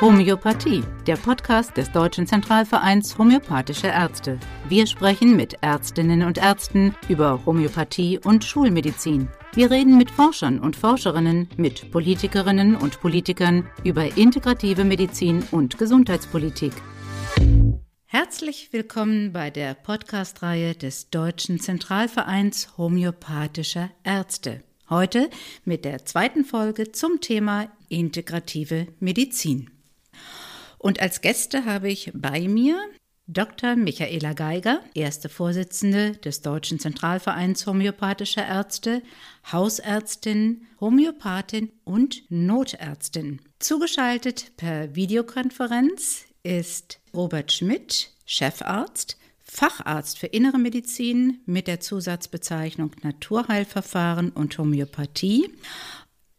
Homöopathie, der Podcast des Deutschen Zentralvereins Homöopathische Ärzte. Wir sprechen mit Ärztinnen und Ärzten über Homöopathie und Schulmedizin. Wir reden mit Forschern und Forscherinnen, mit Politikerinnen und Politikern über integrative Medizin und Gesundheitspolitik. Herzlich willkommen bei der Podcast-Reihe des Deutschen Zentralvereins Homöopathischer Ärzte. Heute mit der zweiten Folge zum Thema integrative Medizin. Und als Gäste habe ich bei mir Dr. Michaela Geiger, erste Vorsitzende des Deutschen Zentralvereins Homöopathischer Ärzte, Hausärztin, Homöopathin und Notärztin. Zugeschaltet per Videokonferenz ist Robert Schmidt, Chefarzt, Facharzt für Innere Medizin mit der Zusatzbezeichnung Naturheilverfahren und Homöopathie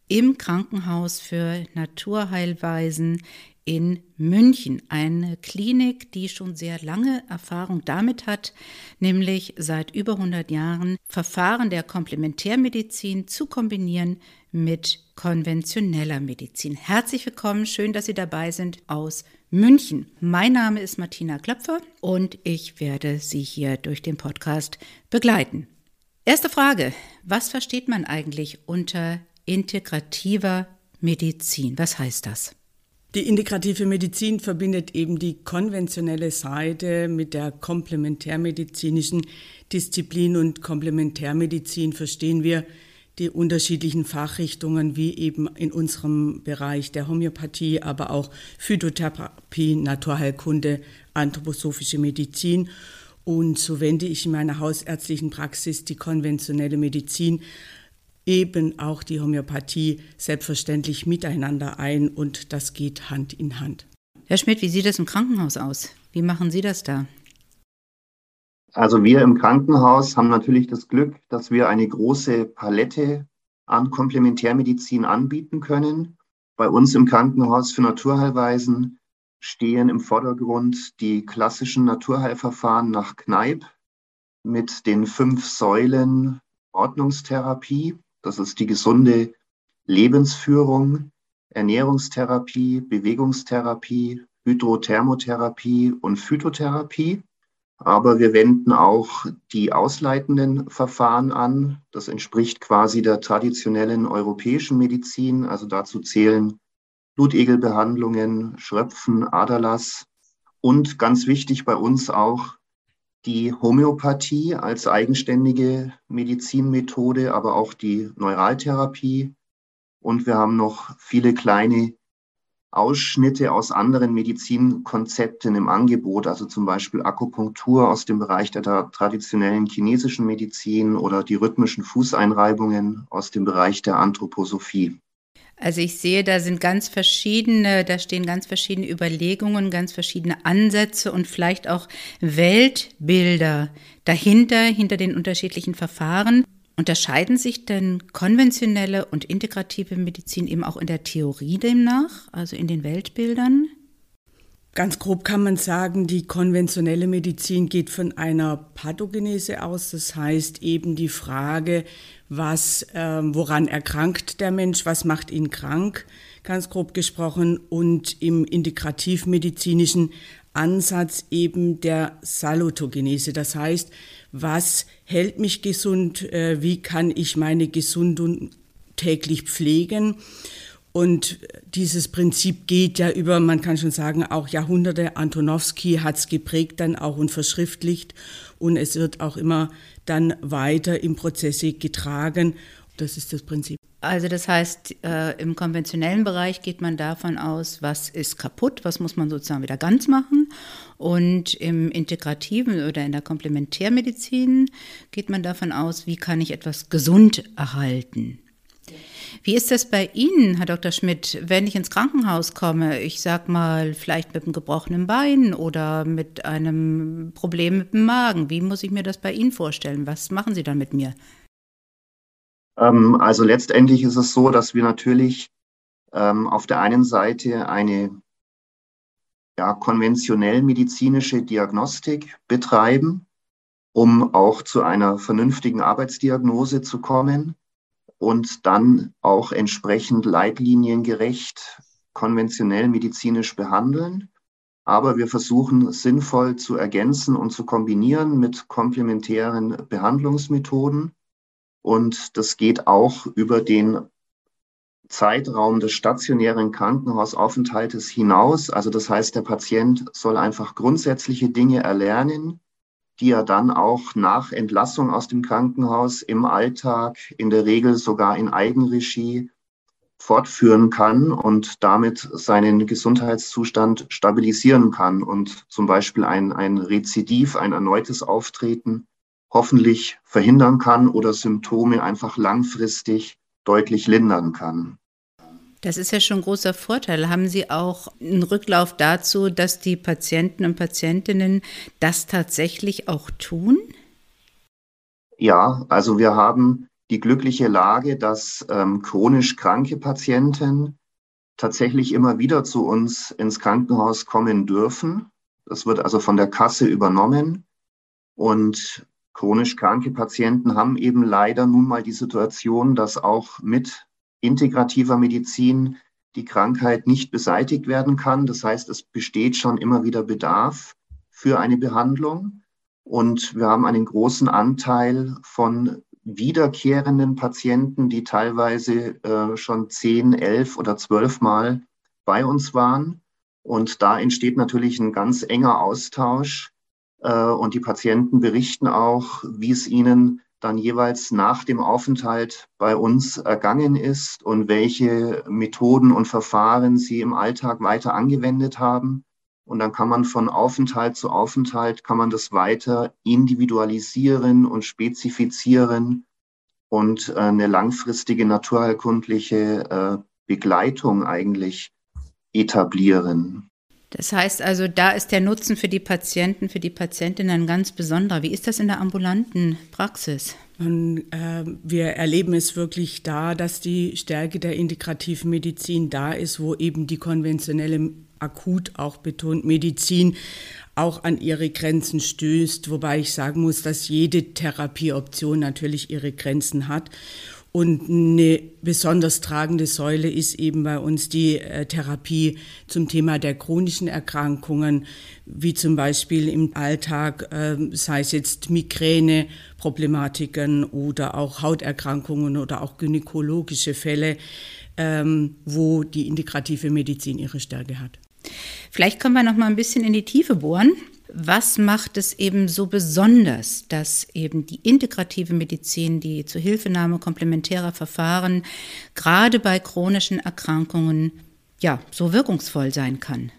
im Krankenhaus für Naturheilweisen in München, eine Klinik, die schon sehr lange Erfahrung damit hat, nämlich seit über 100 Jahren Verfahren der Komplementärmedizin zu kombinieren mit konventioneller Medizin. Herzlich willkommen, schön, dass Sie dabei sind aus München. Mein Name ist Martina Klöpfer und ich werde Sie hier durch den Podcast begleiten. Erste Frage, was versteht man eigentlich unter integrativer Medizin? Was heißt das? Die integrative Medizin verbindet eben die konventionelle Seite mit der komplementärmedizinischen Disziplin und Komplementärmedizin verstehen wir die unterschiedlichen Fachrichtungen wie eben in unserem Bereich der Homöopathie, aber auch Phytotherapie, Naturheilkunde, anthroposophische Medizin. Und so wende ich in meiner hausärztlichen Praxis die konventionelle Medizin eben auch die Homöopathie selbstverständlich miteinander ein und das geht Hand in Hand. Herr Schmidt, wie sieht es im Krankenhaus aus? Wie machen Sie das da? Also wir im Krankenhaus haben natürlich das Glück, dass wir eine große Palette an Komplementärmedizin anbieten können. Bei uns im Krankenhaus für Naturheilweisen stehen im Vordergrund die klassischen Naturheilverfahren nach Kneipp mit den fünf Säulen Ordnungstherapie, das ist die gesunde Lebensführung, Ernährungstherapie, Bewegungstherapie, Hydrothermotherapie und Phytotherapie. Aber wir wenden auch die ausleitenden Verfahren an. Das entspricht quasi der traditionellen europäischen Medizin. Also dazu zählen Blutegelbehandlungen, Schröpfen, Aderlass und ganz wichtig bei uns auch die Homöopathie als eigenständige Medizinmethode, aber auch die Neuraltherapie. Und wir haben noch viele kleine Ausschnitte aus anderen Medizinkonzepten im Angebot, also zum Beispiel Akupunktur aus dem Bereich der traditionellen chinesischen Medizin oder die rhythmischen Fußeinreibungen aus dem Bereich der Anthroposophie. Also ich sehe, da sind ganz verschiedene, da stehen ganz verschiedene Überlegungen, ganz verschiedene Ansätze und vielleicht auch Weltbilder dahinter, hinter den unterschiedlichen Verfahren. Unterscheiden sich denn konventionelle und integrative Medizin eben auch in der Theorie demnach, also in den Weltbildern? Ganz grob kann man sagen, die konventionelle Medizin geht von einer Pathogenese aus, das heißt eben die Frage, was, äh, woran erkrankt der Mensch, was macht ihn krank, ganz grob gesprochen, und im integrativmedizinischen Ansatz eben der Salutogenese, das heißt, was hält mich gesund, äh, wie kann ich meine Gesundung täglich pflegen. Und dieses Prinzip geht ja über, man kann schon sagen, auch Jahrhunderte. Antonowski hat es geprägt dann auch und verschriftlicht. Und es wird auch immer dann weiter im Prozesse getragen. Das ist das Prinzip. Also das heißt, äh, im konventionellen Bereich geht man davon aus, was ist kaputt, was muss man sozusagen wieder ganz machen. Und im integrativen oder in der Komplementärmedizin geht man davon aus, wie kann ich etwas gesund erhalten. Wie ist das bei Ihnen, Herr Dr. Schmidt, wenn ich ins Krankenhaus komme? Ich sag mal, vielleicht mit einem gebrochenen Bein oder mit einem Problem mit dem Magen. Wie muss ich mir das bei Ihnen vorstellen? Was machen Sie dann mit mir? Ähm, also letztendlich ist es so, dass wir natürlich ähm, auf der einen Seite eine ja, konventionell medizinische Diagnostik betreiben, um auch zu einer vernünftigen Arbeitsdiagnose zu kommen und dann auch entsprechend leitliniengerecht konventionell medizinisch behandeln, aber wir versuchen sinnvoll zu ergänzen und zu kombinieren mit komplementären Behandlungsmethoden. Und das geht auch über den Zeitraum des stationären Krankenhausaufenthaltes hinaus. Also das heißt, der Patient soll einfach grundsätzliche Dinge erlernen, die er dann auch nach Entlassung aus dem Krankenhaus im Alltag, in der Regel sogar in Eigenregie, fortführen kann und damit seinen Gesundheitszustand stabilisieren kann und zum Beispiel ein, ein Rezidiv, ein erneutes Auftreten hoffentlich verhindern kann oder Symptome einfach langfristig deutlich lindern kann. Das ist ja schon ein großer Vorteil. Haben Sie auch einen Rücklauf dazu, dass die Patienten und Patientinnen das tatsächlich auch tun? Ja, also wir haben die glückliche Lage, dass ähm, chronisch kranke Patienten tatsächlich immer wieder zu uns ins Krankenhaus kommen dürfen. Das wird also von der Kasse übernommen. Und chronisch kranke Patienten haben eben leider nun mal die Situation, dass auch mit integrativer Medizin die Krankheit nicht beseitigt werden kann. Das heißt, es besteht schon immer wieder Bedarf für eine Behandlung. Und wir haben einen großen Anteil von wiederkehrenden Patienten, die teilweise äh, schon zehn, elf oder zwölf Mal bei uns waren. Und da entsteht natürlich ein ganz enger Austausch. Äh, und die Patienten berichten auch, wie es ihnen dann jeweils nach dem Aufenthalt bei uns ergangen ist und welche Methoden und Verfahren sie im Alltag weiter angewendet haben. Und dann kann man von Aufenthalt zu Aufenthalt, kann man das weiter individualisieren und spezifizieren und äh, eine langfristige naturheilkundliche äh, Begleitung eigentlich etablieren. Das heißt also, da ist der Nutzen für die Patienten, für die Patientinnen ganz besonderer. Wie ist das in der ambulanten Praxis? Und, äh, wir erleben es wirklich da, dass die Stärke der integrativen Medizin da ist, wo eben die konventionelle akut auch betont Medizin auch an ihre Grenzen stößt, wobei ich sagen muss, dass jede Therapieoption natürlich ihre Grenzen hat. Und eine besonders tragende Säule ist eben bei uns die äh, Therapie zum Thema der chronischen Erkrankungen, wie zum Beispiel im Alltag, äh, sei es jetzt Migräne, Problematiken oder auch Hauterkrankungen oder auch gynäkologische Fälle, ähm, wo die integrative Medizin ihre Stärke hat. Vielleicht können wir noch mal ein bisschen in die Tiefe bohren. Was macht es eben so besonders, dass eben die integrative Medizin, die Zuhilfenahme komplementärer Verfahren gerade bei chronischen Erkrankungen ja so wirkungsvoll sein kann?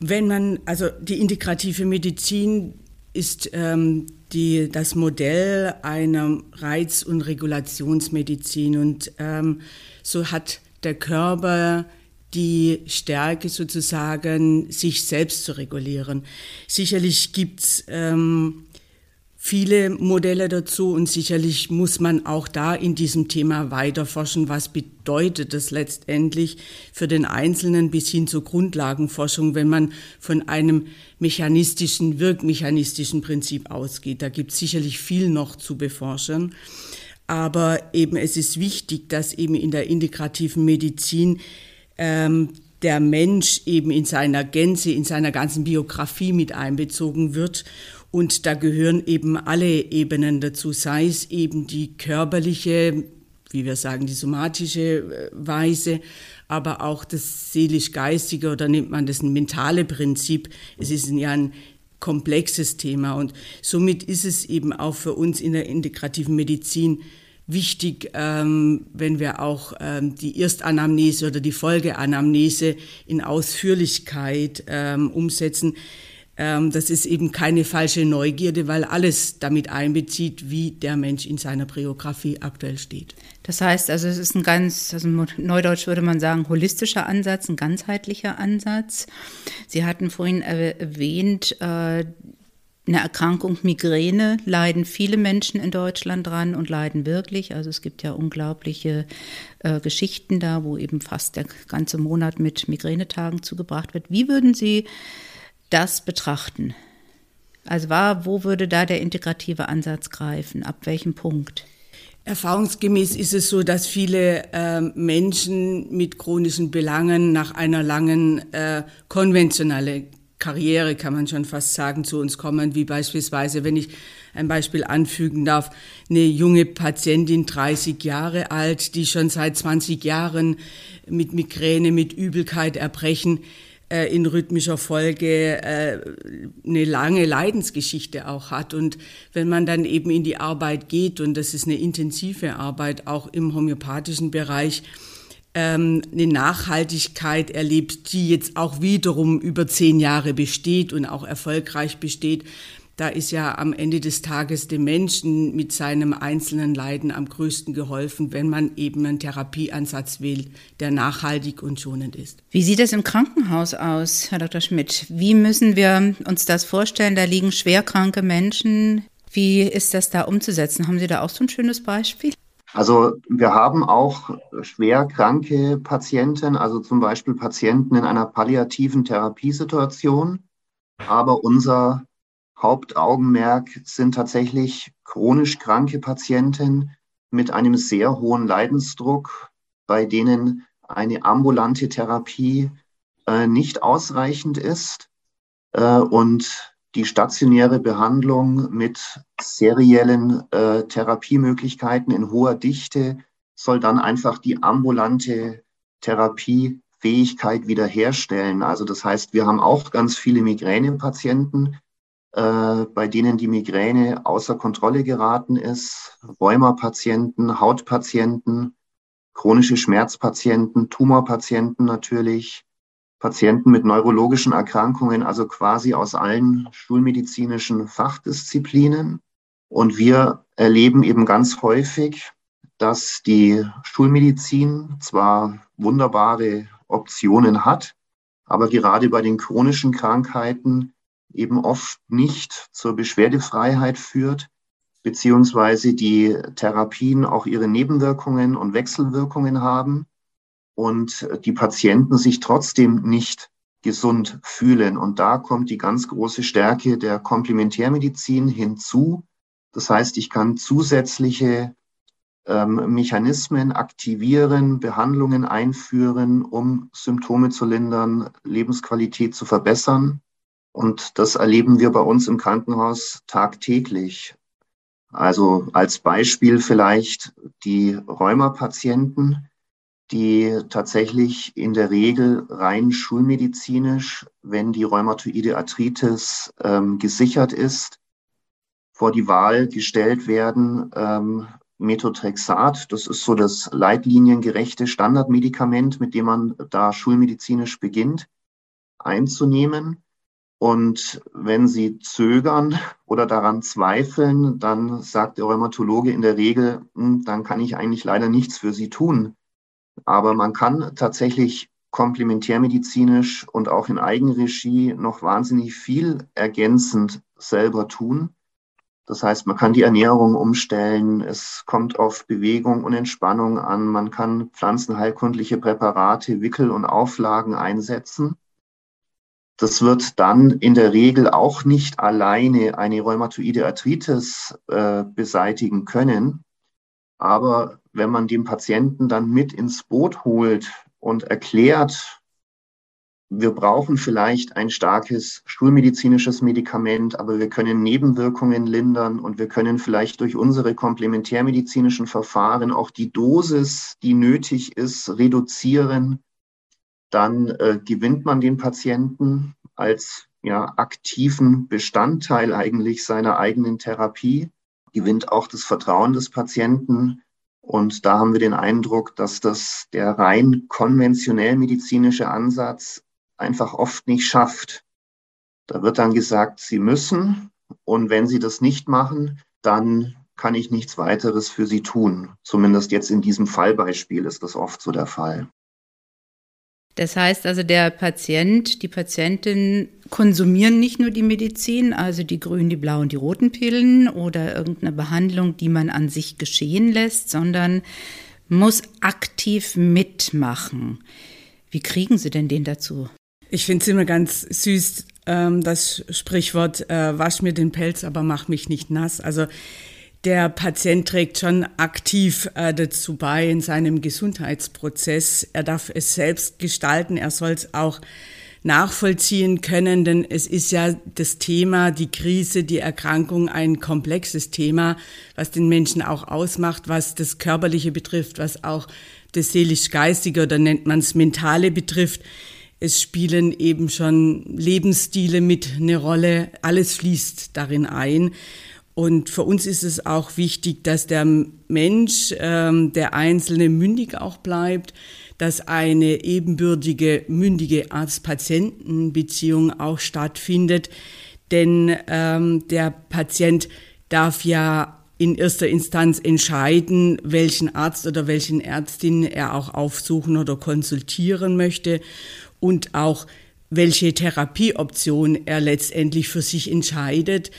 Wenn man, also die integrative Medizin ist ähm, die, das Modell einer Reiz- und Regulationsmedizin und ähm, so hat der Körper die Stärke sozusagen, sich selbst zu regulieren. Sicherlich gibt's ähm, viele Modelle dazu und sicherlich muss man auch da in diesem Thema weiter forschen. Was bedeutet das letztendlich für den Einzelnen bis hin zur Grundlagenforschung, wenn man von einem mechanistischen, wirkmechanistischen Prinzip ausgeht? Da gibt es sicherlich viel noch zu beforschen. Aber eben es ist wichtig, dass eben in der integrativen Medizin ähm, der Mensch eben in seiner Gänze, in seiner ganzen Biografie mit einbezogen wird. Und da gehören eben alle Ebenen dazu, sei es eben die körperliche, wie wir sagen, die somatische äh, Weise, aber auch das seelisch-geistige oder nennt man das ein mentale Prinzip. Es ist ja ein komplexes Thema und somit ist es eben auch für uns in der integrativen Medizin wichtig, ähm, wenn wir auch ähm, die Erstanamnese oder die Folgeanamnese in Ausführlichkeit ähm, umsetzen. Ähm, das ist eben keine falsche Neugierde, weil alles damit einbezieht, wie der Mensch in seiner Biografie aktuell steht. Das heißt also, es ist ein ganz, also neudeutsch würde man sagen, holistischer Ansatz, ein ganzheitlicher Ansatz. Sie hatten vorhin erwähnt, äh, eine Erkrankung Migräne leiden viele Menschen in Deutschland dran und leiden wirklich. Also es gibt ja unglaubliche äh, Geschichten da, wo eben fast der ganze Monat mit Migränetagen zugebracht wird. Wie würden Sie das betrachten? Also war, wo würde da der integrative Ansatz greifen? Ab welchem Punkt? Erfahrungsgemäß ist es so, dass viele äh, Menschen mit chronischen Belangen nach einer langen äh, konventionellen Karriere, kann man schon fast sagen, zu uns kommen, wie beispielsweise, wenn ich ein Beispiel anfügen darf, eine junge Patientin, 30 Jahre alt, die schon seit 20 Jahren mit Migräne, mit Übelkeit, Erbrechen äh, in rhythmischer Folge äh, eine lange Leidensgeschichte auch hat. Und wenn man dann eben in die Arbeit geht, und das ist eine intensive Arbeit auch im homöopathischen Bereich, ähm, eine Nachhaltigkeit erlebt, die jetzt auch wiederum über zehn Jahre besteht und auch erfolgreich besteht, da ist ja am Ende des Tages dem Menschen mit seinem einzelnen Leiden am größten geholfen, wenn man eben einen Therapieansatz wählt, der nachhaltig und schonend ist. Wie sieht es im Krankenhaus aus, Herr Dr. Schmidt? Wie müssen wir uns das vorstellen? Da liegen schwerkranke Menschen. Wie ist das da umzusetzen? Haben Sie da auch so ein schönes Beispiel? Also wir haben auch schwer kranke Patienten, also zum Beispiel Patienten in einer palliativen Therapiesituation. Aber unser Hauptaugenmerk sind tatsächlich chronisch kranke Patienten mit einem sehr hohen Leidensdruck, bei denen eine ambulante Therapie äh, nicht ausreichend ist äh, und die stationäre Behandlung mit seriellen äh, Therapiemöglichkeiten in hoher Dichte soll dann einfach die ambulante Therapiefähigkeit wiederherstellen. Also das heißt, wir haben auch ganz viele Migränepatienten, äh, bei denen die Migräne außer Kontrolle geraten ist, Rheumapatienten, Hautpatienten, chronische Schmerzpatienten, Tumorpatienten natürlich, Patienten mit neurologischen Erkrankungen, also quasi aus allen schulmedizinischen Fachdisziplinen. Und wir erleben eben ganz häufig, dass die Schulmedizin zwar wunderbare Optionen hat, aber gerade bei den chronischen Krankheiten eben oft nicht zur Beschwerdefreiheit führt, beziehungsweise die Therapien auch ihre Nebenwirkungen und Wechselwirkungen haben und die Patienten sich trotzdem nicht gesund fühlen. Und da kommt die ganz große Stärke der Komplementärmedizin hinzu. Das heißt, ich kann zusätzliche ähm, Mechanismen aktivieren, Behandlungen einführen, um Symptome zu lindern, Lebensqualität zu verbessern. Und das erleben wir bei uns im Krankenhaus tagtäglich. Also als Beispiel vielleicht die Rheumapatienten, die tatsächlich in der Regel rein schulmedizinisch, wenn die rheumatoide Arthritis ähm, gesichert ist, vor die Wahl gestellt werden, ähm, Methotrexat, das ist so das leitliniengerechte Standardmedikament, mit dem man da schulmedizinisch beginnt, einzunehmen. Und wenn Sie zögern oder daran zweifeln, dann sagt der Rheumatologe in der Regel, hm, dann kann ich eigentlich leider nichts für Sie tun. Aber man kann tatsächlich komplementärmedizinisch und auch in Eigenregie noch wahnsinnig viel ergänzend selber tun. Das heißt, man kann die Ernährung umstellen, es kommt auf Bewegung und Entspannung an, man kann pflanzenheilkundliche Präparate, Wickel und Auflagen einsetzen. Das wird dann in der Regel auch nicht alleine eine rheumatoide Arthritis äh, beseitigen können. Aber wenn man den Patienten dann mit ins Boot holt und erklärt, wir brauchen vielleicht ein starkes schulmedizinisches Medikament, aber wir können Nebenwirkungen lindern und wir können vielleicht durch unsere komplementärmedizinischen Verfahren auch die Dosis, die nötig ist, reduzieren, dann äh, gewinnt man den Patienten als ja, aktiven Bestandteil eigentlich seiner eigenen Therapie, gewinnt auch das Vertrauen des Patienten. Und da haben wir den Eindruck, dass das der rein konventionell medizinische Ansatz einfach oft nicht schafft. Da wird dann gesagt, Sie müssen. Und wenn Sie das nicht machen, dann kann ich nichts weiteres für Sie tun. Zumindest jetzt in diesem Fallbeispiel ist das oft so der Fall. Das heißt also, der Patient, die Patientin konsumieren nicht nur die Medizin, also die grünen, die blauen, die roten Pillen oder irgendeine Behandlung, die man an sich geschehen lässt, sondern muss aktiv mitmachen. Wie kriegen Sie denn den dazu? Ich finde es immer ganz süß, ähm, das Sprichwort, äh, wasch mir den Pelz, aber mach mich nicht nass. Also der Patient trägt schon aktiv äh, dazu bei in seinem Gesundheitsprozess. Er darf es selbst gestalten, er soll es auch nachvollziehen können, denn es ist ja das Thema, die Krise, die Erkrankung ein komplexes Thema, was den Menschen auch ausmacht, was das Körperliche betrifft, was auch das seelisch-geistige oder nennt man es mentale betrifft. Es spielen eben schon Lebensstile mit eine Rolle. Alles fließt darin ein. Und für uns ist es auch wichtig, dass der Mensch, ähm, der Einzelne mündig auch bleibt, dass eine ebenbürtige, mündige Arzt-Patienten-Beziehung auch stattfindet. Denn ähm, der Patient darf ja in erster Instanz entscheiden, welchen Arzt oder welchen Ärztin er auch aufsuchen oder konsultieren möchte und auch welche Therapieoption er letztendlich für sich entscheidet.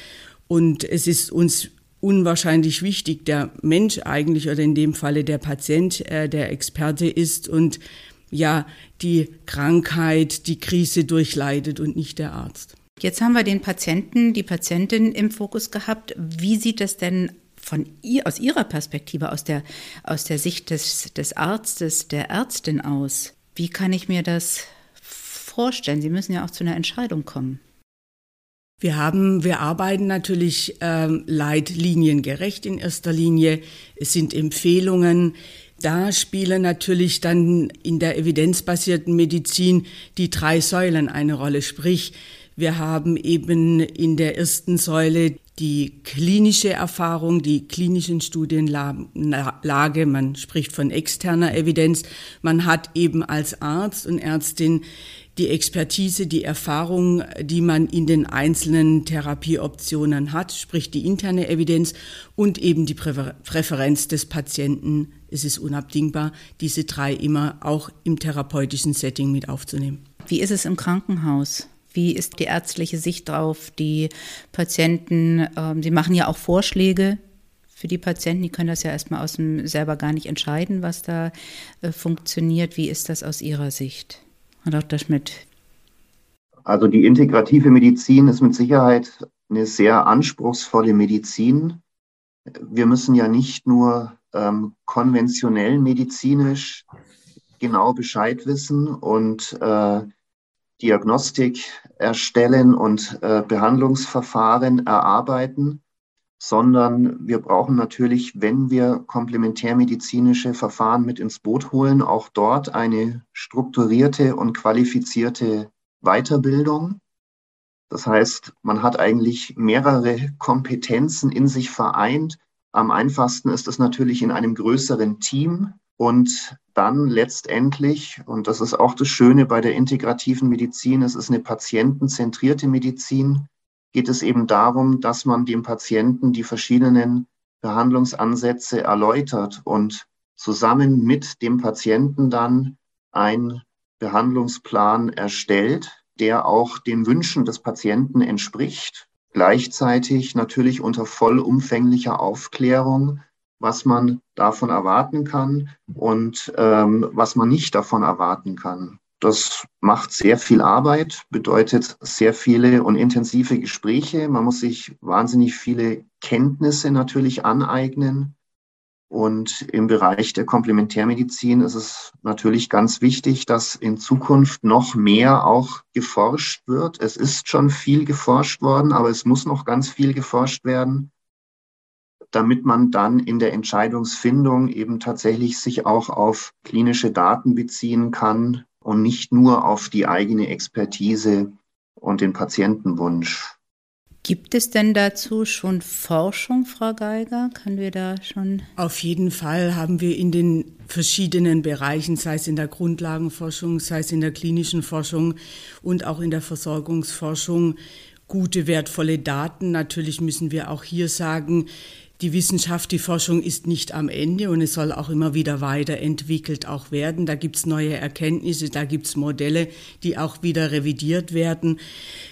Und es ist uns unwahrscheinlich wichtig, der Mensch eigentlich oder in dem Falle der Patient, äh, der Experte ist und ja die Krankheit, die Krise durchleidet und nicht der Arzt. Jetzt haben wir den Patienten, die Patientin im Fokus gehabt. Wie sieht das denn von ihr, aus Ihrer Perspektive, aus der, aus der Sicht des, des Arztes, der Ärztin aus? Wie kann ich mir das vorstellen? Sie müssen ja auch zu einer Entscheidung kommen. Wir haben, wir arbeiten natürlich ähm, leitliniengerecht in erster Linie. Es sind Empfehlungen. Da spielen natürlich dann in der evidenzbasierten Medizin die drei Säulen eine Rolle. Sprich, wir haben eben in der ersten Säule die klinische Erfahrung, die klinischen Studienlage, man spricht von externer Evidenz. Man hat eben als Arzt und Ärztin die Expertise, die Erfahrung, die man in den einzelnen Therapieoptionen hat, sprich die interne Evidenz und eben die Präferenz des Patienten. Es ist unabdingbar, diese drei immer auch im therapeutischen Setting mit aufzunehmen. Wie ist es im Krankenhaus? Wie ist die ärztliche Sicht drauf? Die Patienten, ähm, sie machen ja auch Vorschläge für die Patienten, die können das ja erstmal aus dem selber gar nicht entscheiden, was da äh, funktioniert. Wie ist das aus Ihrer Sicht? Herr Dr. Schmidt. Also die integrative Medizin ist mit Sicherheit eine sehr anspruchsvolle Medizin. Wir müssen ja nicht nur ähm, konventionell medizinisch genau Bescheid wissen und äh, Diagnostik erstellen und äh, Behandlungsverfahren erarbeiten, sondern wir brauchen natürlich, wenn wir komplementärmedizinische Verfahren mit ins Boot holen, auch dort eine strukturierte und qualifizierte Weiterbildung. Das heißt, man hat eigentlich mehrere Kompetenzen in sich vereint. Am einfachsten ist es natürlich in einem größeren Team und dann letztendlich, und das ist auch das Schöne bei der integrativen Medizin, es ist eine patientenzentrierte Medizin, geht es eben darum, dass man dem Patienten die verschiedenen Behandlungsansätze erläutert und zusammen mit dem Patienten dann ein Behandlungsplan erstellt, der auch den Wünschen des Patienten entspricht. Gleichzeitig natürlich unter vollumfänglicher Aufklärung, was man davon erwarten kann und ähm, was man nicht davon erwarten kann. Das macht sehr viel Arbeit, bedeutet sehr viele und intensive Gespräche. Man muss sich wahnsinnig viele Kenntnisse natürlich aneignen. Und im Bereich der Komplementärmedizin ist es natürlich ganz wichtig, dass in Zukunft noch mehr auch geforscht wird. Es ist schon viel geforscht worden, aber es muss noch ganz viel geforscht werden, damit man dann in der Entscheidungsfindung eben tatsächlich sich auch auf klinische Daten beziehen kann und nicht nur auf die eigene Expertise und den Patientenwunsch. Gibt es denn dazu schon Forschung, Frau Geiger? Können wir da schon? Auf jeden Fall haben wir in den verschiedenen Bereichen, sei es in der Grundlagenforschung, sei es in der klinischen Forschung und auch in der Versorgungsforschung, gute, wertvolle Daten. Natürlich müssen wir auch hier sagen, die Wissenschaft, die Forschung ist nicht am Ende und es soll auch immer wieder weiterentwickelt auch werden. Da gibt es neue Erkenntnisse, da gibt es Modelle, die auch wieder revidiert werden.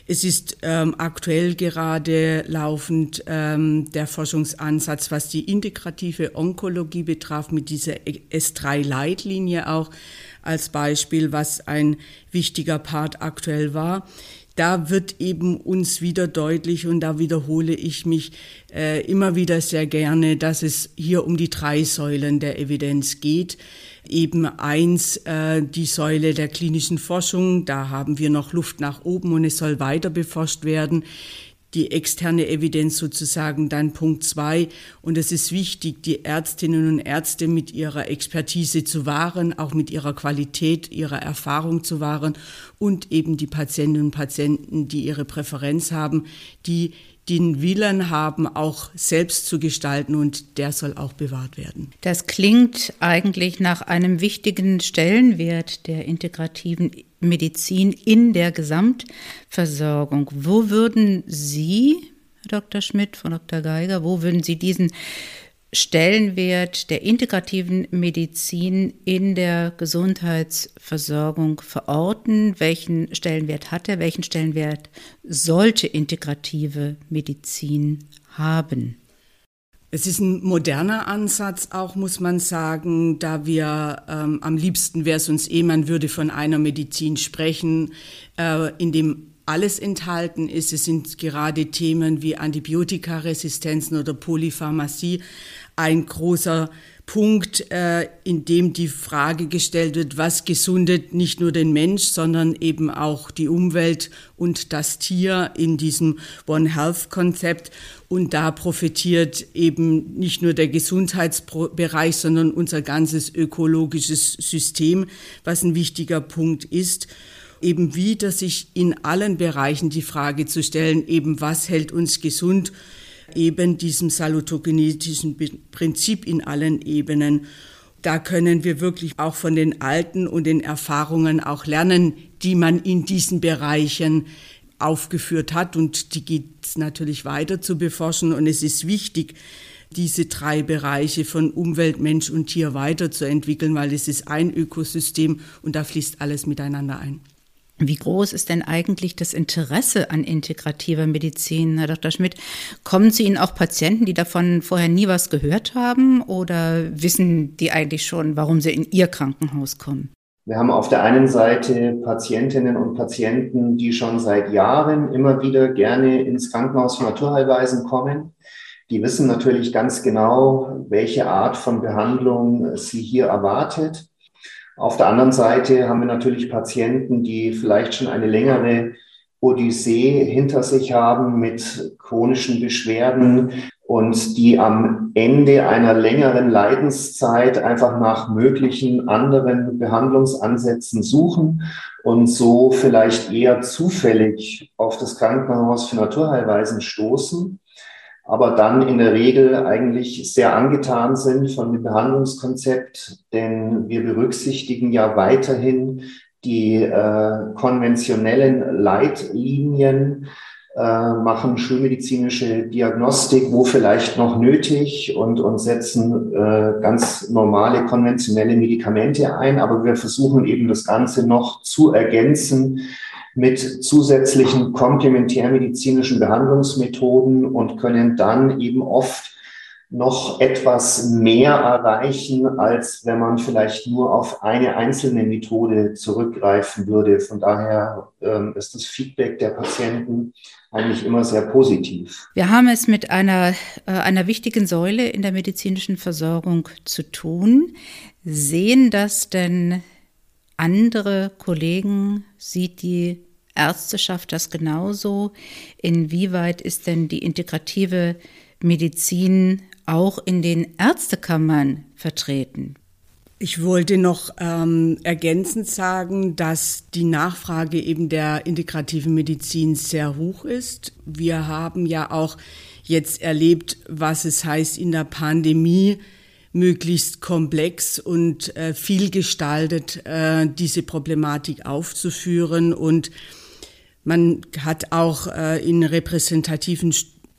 Es ist ähm, aktuell gerade laufend ähm, der Forschungsansatz, was die integrative Onkologie betraf, mit dieser S3-Leitlinie auch als Beispiel, was ein wichtiger Part aktuell war da wird eben uns wieder deutlich und da wiederhole ich mich äh, immer wieder sehr gerne, dass es hier um die drei Säulen der Evidenz geht. Eben eins, äh, die Säule der klinischen Forschung, da haben wir noch Luft nach oben und es soll weiter beforscht werden die externe Evidenz sozusagen dann Punkt zwei. Und es ist wichtig, die Ärztinnen und Ärzte mit ihrer Expertise zu wahren, auch mit ihrer Qualität, ihrer Erfahrung zu wahren und eben die Patientinnen und Patienten, die ihre Präferenz haben, die den Willen haben, auch selbst zu gestalten und der soll auch bewahrt werden. Das klingt eigentlich nach einem wichtigen Stellenwert der integrativen Medizin in der Gesamtversorgung. Wo würden Sie, Herr Dr. Schmidt, Frau Dr. Geiger, wo würden Sie diesen Stellenwert der integrativen Medizin in der Gesundheitsversorgung verorten? Welchen Stellenwert hat er? Welchen Stellenwert sollte integrative Medizin haben? Es ist ein moderner Ansatz auch, muss man sagen, da wir ähm, am liebsten wäre es uns eh, man würde von einer Medizin sprechen, äh, in dem alles enthalten ist. Es sind gerade Themen wie Antibiotikaresistenzen oder Polypharmacie ein großer Punkt, äh, in dem die Frage gestellt wird, was gesundet nicht nur den Mensch, sondern eben auch die Umwelt und das Tier in diesem One Health Konzept. Und da profitiert eben nicht nur der Gesundheitsbereich, sondern unser ganzes ökologisches System, was ein wichtiger Punkt ist eben wieder sich in allen Bereichen die Frage zu stellen, eben was hält uns gesund, eben diesem salutogenetischen Prinzip in allen Ebenen. Da können wir wirklich auch von den Alten und den Erfahrungen auch lernen, die man in diesen Bereichen aufgeführt hat. Und die geht natürlich weiter zu beforschen. Und es ist wichtig, diese drei Bereiche von Umwelt, Mensch und Tier weiterzuentwickeln, weil es ist ein Ökosystem und da fließt alles miteinander ein. Wie groß ist denn eigentlich das Interesse an integrativer Medizin, Herr Dr. Schmidt? Kommen zu Ihnen auch Patienten, die davon vorher nie was gehört haben oder wissen die eigentlich schon, warum sie in Ihr Krankenhaus kommen? Wir haben auf der einen Seite Patientinnen und Patienten, die schon seit Jahren immer wieder gerne ins Krankenhaus für Naturheilweisen kommen. Die wissen natürlich ganz genau, welche Art von Behandlung sie hier erwartet. Auf der anderen Seite haben wir natürlich Patienten, die vielleicht schon eine längere Odyssee hinter sich haben mit chronischen Beschwerden und die am Ende einer längeren Leidenszeit einfach nach möglichen anderen Behandlungsansätzen suchen und so vielleicht eher zufällig auf das Krankenhaus für Naturheilweisen stoßen aber dann in der Regel eigentlich sehr angetan sind von dem Behandlungskonzept, denn wir berücksichtigen ja weiterhin die äh, konventionellen Leitlinien, äh, machen schulmedizinische Diagnostik, wo vielleicht noch nötig und, und setzen äh, ganz normale konventionelle Medikamente ein, aber wir versuchen eben das Ganze noch zu ergänzen mit zusätzlichen komplementärmedizinischen Behandlungsmethoden und können dann eben oft noch etwas mehr erreichen, als wenn man vielleicht nur auf eine einzelne Methode zurückgreifen würde. Von daher ähm, ist das Feedback der Patienten eigentlich immer sehr positiv. Wir haben es mit einer, äh, einer wichtigen Säule in der medizinischen Versorgung zu tun. Sehen das denn andere Kollegen, sieht die Ärzteschaft das genauso? Inwieweit ist denn die integrative Medizin auch in den Ärztekammern vertreten? Ich wollte noch ähm, ergänzend sagen, dass die Nachfrage eben der integrativen Medizin sehr hoch ist. Wir haben ja auch jetzt erlebt, was es heißt in der Pandemie, möglichst komplex und äh, vielgestaltet äh, diese Problematik aufzuführen. Und man hat auch äh, in repräsentativen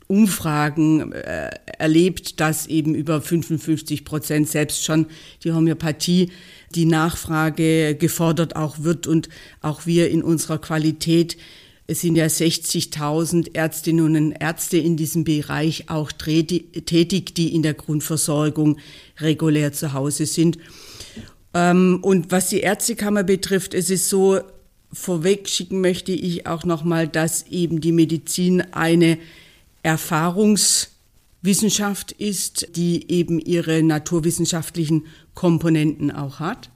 Umfragen äh, erlebt, dass eben über 55 Prozent selbst schon die Homöopathie die Nachfrage gefordert auch wird und auch wir in unserer Qualität es sind ja 60.000 Ärztinnen und Ärzte in diesem Bereich auch tätig, die in der Grundversorgung regulär zu Hause sind. Ähm, und was die Ärztekammer betrifft, es ist so, vorweg schicken möchte ich auch nochmal, dass eben die Medizin eine Erfahrungswissenschaft ist, die eben ihre naturwissenschaftlichen Komponenten auch hat.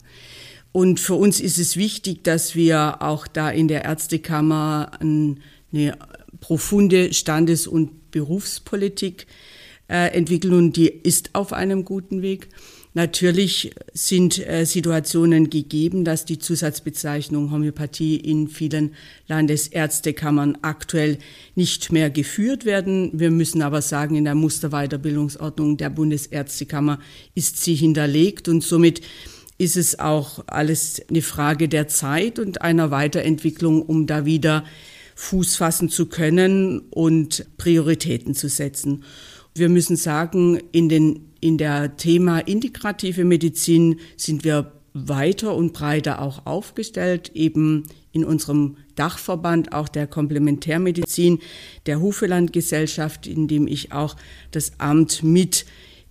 Und für uns ist es wichtig, dass wir auch da in der Ärztekammer eine profunde Standes- und Berufspolitik äh, entwickeln und die ist auf einem guten Weg. Natürlich sind äh, Situationen gegeben, dass die Zusatzbezeichnung Homöopathie in vielen Landesärztekammern aktuell nicht mehr geführt werden. Wir müssen aber sagen, in der Musterweiterbildungsordnung der Bundesärztekammer ist sie hinterlegt und somit ist es auch alles eine Frage der Zeit und einer Weiterentwicklung, um da wieder Fuß fassen zu können und Prioritäten zu setzen. Wir müssen sagen, in, den, in der Thema integrative Medizin sind wir weiter und breiter auch aufgestellt, eben in unserem Dachverband auch der Komplementärmedizin der Hufeland-Gesellschaft, in dem ich auch das Amt mit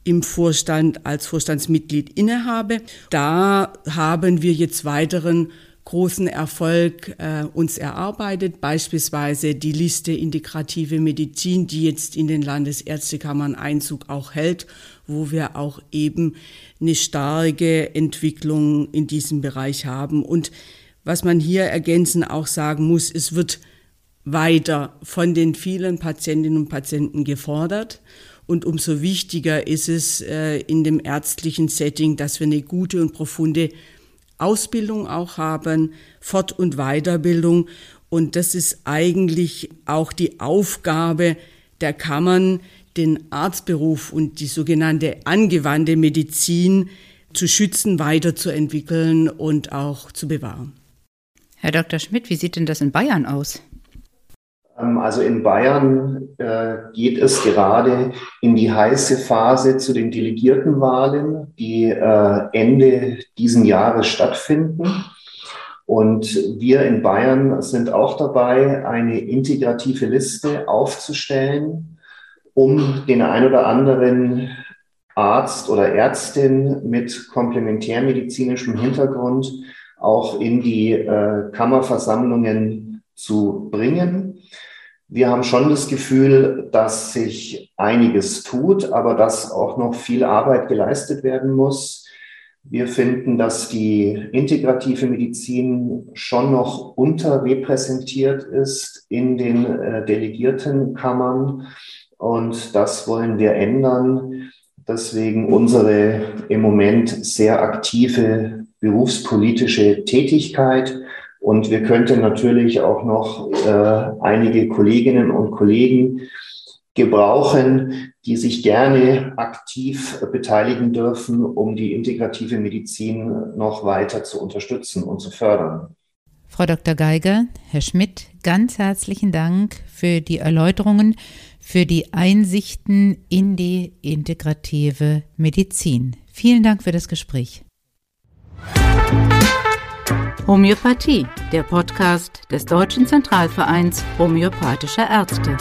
im Vorstand als Vorstandsmitglied innehabe. Da haben wir jetzt weiteren großen Erfolg äh, uns erarbeitet, beispielsweise die Liste integrative Medizin, die jetzt in den Landesärztekammern Einzug auch hält, wo wir auch eben eine starke Entwicklung in diesem Bereich haben. Und was man hier ergänzen auch sagen muss, es wird weiter von den vielen Patientinnen und Patienten gefordert. Und umso wichtiger ist es äh, in dem ärztlichen Setting, dass wir eine gute und profunde Ausbildung auch haben, Fort- und Weiterbildung. Und das ist eigentlich auch die Aufgabe der Kammern, den Arztberuf und die sogenannte angewandte Medizin zu schützen, weiterzuentwickeln und auch zu bewahren. Herr Dr. Schmidt, wie sieht denn das in Bayern aus? Ähm, also in Bayern äh, geht es gerade in die heiße Phase zu den Delegiertenwahlen, die äh, Ende diesen Jahres stattfinden. Und wir in Bayern sind auch dabei, eine integrative Liste aufzustellen, um den ein oder anderen Arzt oder Ärztin mit komplementärmedizinischem Hintergrund auch in die äh, Kammerversammlungen zu bringen. Wir haben schon das Gefühl, dass sich einiges tut, aber dass auch noch viel Arbeit geleistet werden muss. Wir finden, dass die integrative Medizin schon noch unterrepräsentiert ist in den äh, Delegiertenkammern und das wollen wir ändern. Deswegen unsere im Moment sehr aktive berufspolitische Tätigkeit. Und wir könnten natürlich auch noch äh, einige Kolleginnen und Kollegen gebrauchen, die sich gerne aktiv beteiligen dürfen, um die integrative Medizin noch weiter zu unterstützen und zu fördern. Frau Dr. Geiger, Herr Schmidt, ganz herzlichen Dank für die Erläuterungen, für die Einsichten in die integrative Medizin. Vielen Dank für das Gespräch. Homöopathie, der Podcast des Deutschen Zentralvereins homöopathischer Ärzte.